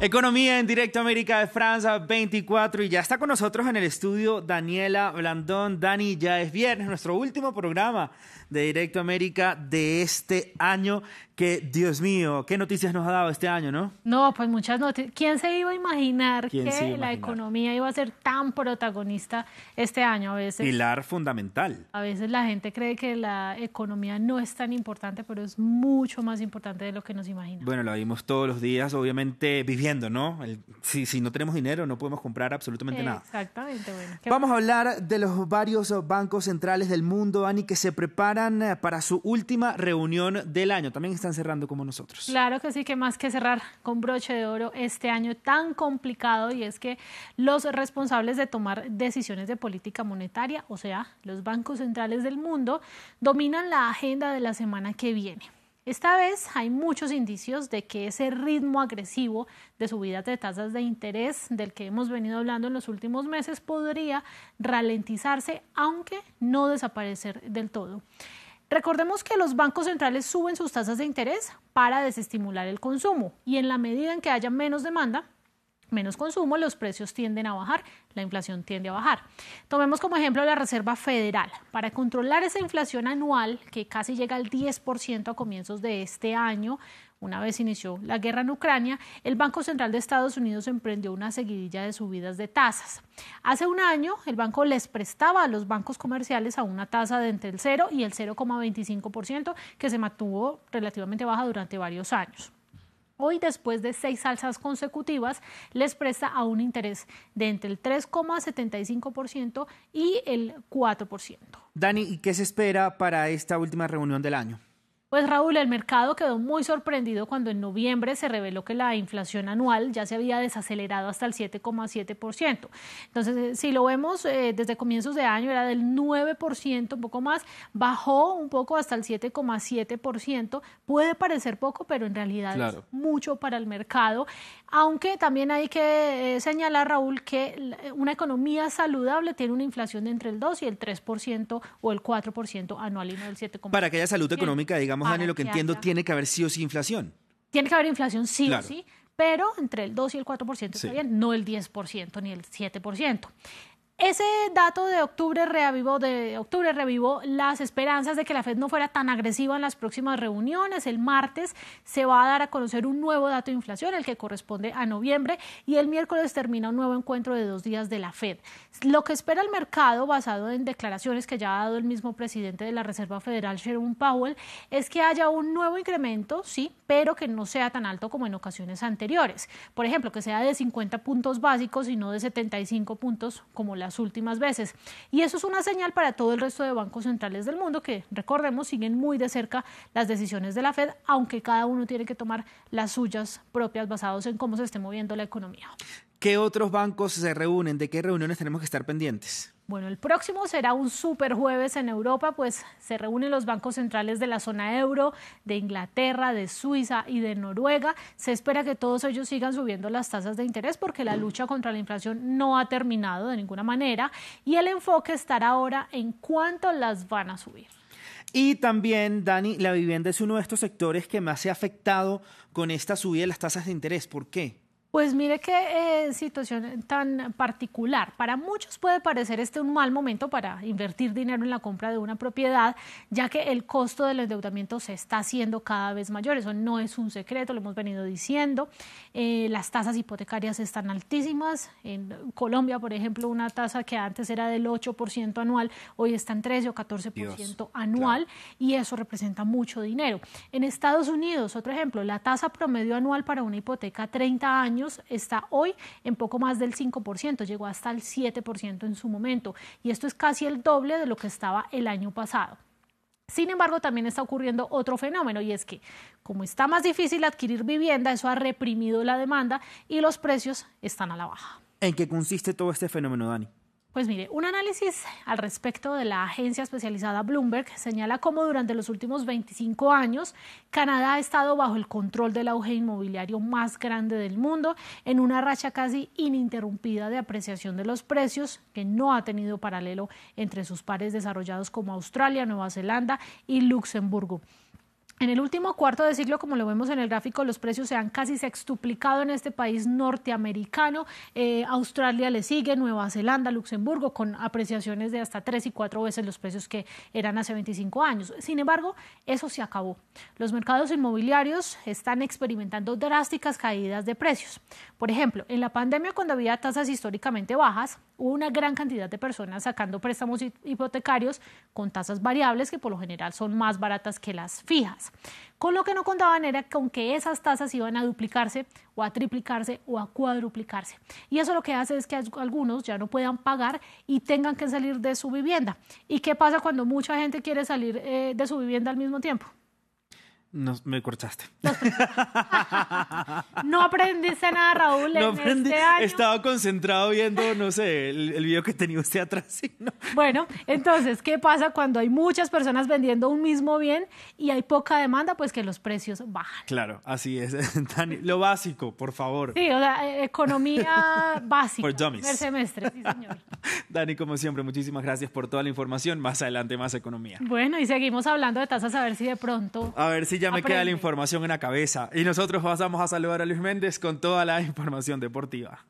Economía en Directo América de Francia 24 y ya está con nosotros en el estudio Daniela Blandón. Dani, ya es viernes, nuestro último programa de Directo América de este año. Que, Dios mío, qué noticias nos ha dado este año, ¿no? No, pues muchas noticias. ¿Quién se iba a imaginar que la economía iba a ser tan protagonista este año a veces? Pilar fundamental. A veces la gente cree que la economía no es tan importante, pero es mucho más importante de lo que nos imaginamos. Bueno, la vimos todos los días, obviamente viviendo, ¿no? si, si no tenemos dinero no podemos comprar absolutamente nada. Exactamente, bueno. Vamos a hablar de los varios bancos centrales del mundo, Dani, que se preparan eh, para su última reunión del año. También están cerrando como nosotros. Claro que sí, que más que cerrar con broche de oro este año tan complicado y es que los responsables de tomar decisiones de política monetaria, o sea, los bancos centrales del mundo, dominan la agenda de la semana que viene. Esta vez hay muchos indicios de que ese ritmo agresivo de subidas de tasas de interés del que hemos venido hablando en los últimos meses podría ralentizarse, aunque no desaparecer del todo. Recordemos que los bancos centrales suben sus tasas de interés para desestimular el consumo y en la medida en que haya menos demanda, menos consumo, los precios tienden a bajar, la inflación tiende a bajar. Tomemos como ejemplo la Reserva Federal. Para controlar esa inflación anual, que casi llega al 10% a comienzos de este año, una vez inició la guerra en Ucrania, el Banco Central de Estados Unidos emprendió una seguidilla de subidas de tasas. Hace un año, el banco les prestaba a los bancos comerciales a una tasa de entre el 0 y el 0,25%, que se mantuvo relativamente baja durante varios años. Hoy, después de seis alzas consecutivas, les presta a un interés de entre el 3,75% y el 4%. Dani, ¿y qué se espera para esta última reunión del año? Pues Raúl, el mercado quedó muy sorprendido cuando en noviembre se reveló que la inflación anual ya se había desacelerado hasta el 7,7%. Entonces, eh, si lo vemos eh, desde comienzos de año era del 9%, un poco más, bajó un poco hasta el 7,7%. Puede parecer poco, pero en realidad es mucho para el mercado. Aunque también hay que eh, señalar, Raúl, que una economía saludable tiene una inflación de entre el 2 y el 3% o el 4% anual y no el 7,7%. Para que haya salud económica, digamos Dani, lo que entiendo, tiene que haber sí o sí inflación. Tiene que haber inflación sí o sí, pero entre el 2 y el 4% está bien, no el 10% ni el 7%. Ese dato de octubre reavivó, de octubre revivó las esperanzas de que la Fed no fuera tan agresiva en las próximas reuniones. El martes se va a dar a conocer un nuevo dato de inflación, el que corresponde a noviembre, y el miércoles termina un nuevo encuentro de dos días de la Fed. Lo que espera el mercado, basado en declaraciones que ya ha dado el mismo presidente de la Reserva Federal, Jerome Powell, es que haya un nuevo incremento, sí, pero que no sea tan alto como en ocasiones anteriores. Por ejemplo, que sea de 50 puntos básicos y no de 75 puntos como la últimas veces. Y eso es una señal para todo el resto de bancos centrales del mundo que, recordemos, siguen muy de cerca las decisiones de la Fed, aunque cada uno tiene que tomar las suyas propias basados en cómo se esté moviendo la economía. ¿Qué otros bancos se reúnen? ¿De qué reuniones tenemos que estar pendientes? Bueno, el próximo será un super jueves en Europa, pues se reúnen los bancos centrales de la zona euro, de Inglaterra, de Suiza y de Noruega. Se espera que todos ellos sigan subiendo las tasas de interés porque la lucha contra la inflación no ha terminado de ninguna manera y el enfoque estará ahora en cuánto las van a subir. Y también, Dani, la vivienda es uno de estos sectores que más se ha afectado con esta subida de las tasas de interés. ¿Por qué? Pues mire qué eh, situación tan particular. Para muchos puede parecer este un mal momento para invertir dinero en la compra de una propiedad, ya que el costo del endeudamiento se está haciendo cada vez mayor. Eso no es un secreto, lo hemos venido diciendo. Eh, las tasas hipotecarias están altísimas. En Colombia, por ejemplo, una tasa que antes era del 8% anual, hoy está en 13 o 14% anual y eso representa mucho dinero. En Estados Unidos, otro ejemplo, la tasa promedio anual para una hipoteca a 30 años está hoy en poco más del 5%, llegó hasta el 7% en su momento y esto es casi el doble de lo que estaba el año pasado. Sin embargo, también está ocurriendo otro fenómeno y es que como está más difícil adquirir vivienda, eso ha reprimido la demanda y los precios están a la baja. ¿En qué consiste todo este fenómeno, Dani? Pues mire, un análisis al respecto de la agencia especializada Bloomberg señala cómo durante los últimos 25 años Canadá ha estado bajo el control del auge inmobiliario más grande del mundo en una racha casi ininterrumpida de apreciación de los precios que no ha tenido paralelo entre sus pares desarrollados como Australia, Nueva Zelanda y Luxemburgo. En el último cuarto de siglo, como lo vemos en el gráfico, los precios se han casi sextuplicado en este país norteamericano. Eh, Australia le sigue, Nueva Zelanda, Luxemburgo, con apreciaciones de hasta tres y cuatro veces los precios que eran hace 25 años. Sin embargo, eso se acabó. Los mercados inmobiliarios están experimentando drásticas caídas de precios. Por ejemplo, en la pandemia, cuando había tasas históricamente bajas, una gran cantidad de personas sacando préstamos hipotecarios con tasas variables que por lo general son más baratas que las fijas. Con lo que no contaban era con que esas tasas iban a duplicarse o a triplicarse o a cuadruplicarse. Y eso lo que hace es que algunos ya no puedan pagar y tengan que salir de su vivienda. ¿Y qué pasa cuando mucha gente quiere salir eh, de su vivienda al mismo tiempo? No, me cortaste. no aprendiste nada, Raúl, no en aprendí. este año. Estaba concentrado viendo, no sé, el, video que tenía usted atrás. Bueno, entonces, ¿qué pasa cuando hay muchas personas vendiendo un mismo bien y hay poca demanda? Pues que los precios bajan. Claro, así es. Dani, lo básico, por favor. Sí, o sea, eh, economía básica. Por dummies. semestre, sí, señor. Dani, como siempre, muchísimas gracias por toda la información. Más adelante, más economía. Bueno, y seguimos hablando de tasas a ver si de pronto... A ver si ya me queda la información en la cabeza. Y nosotros pasamos a saludar a Luis Méndez con toda la información deportiva.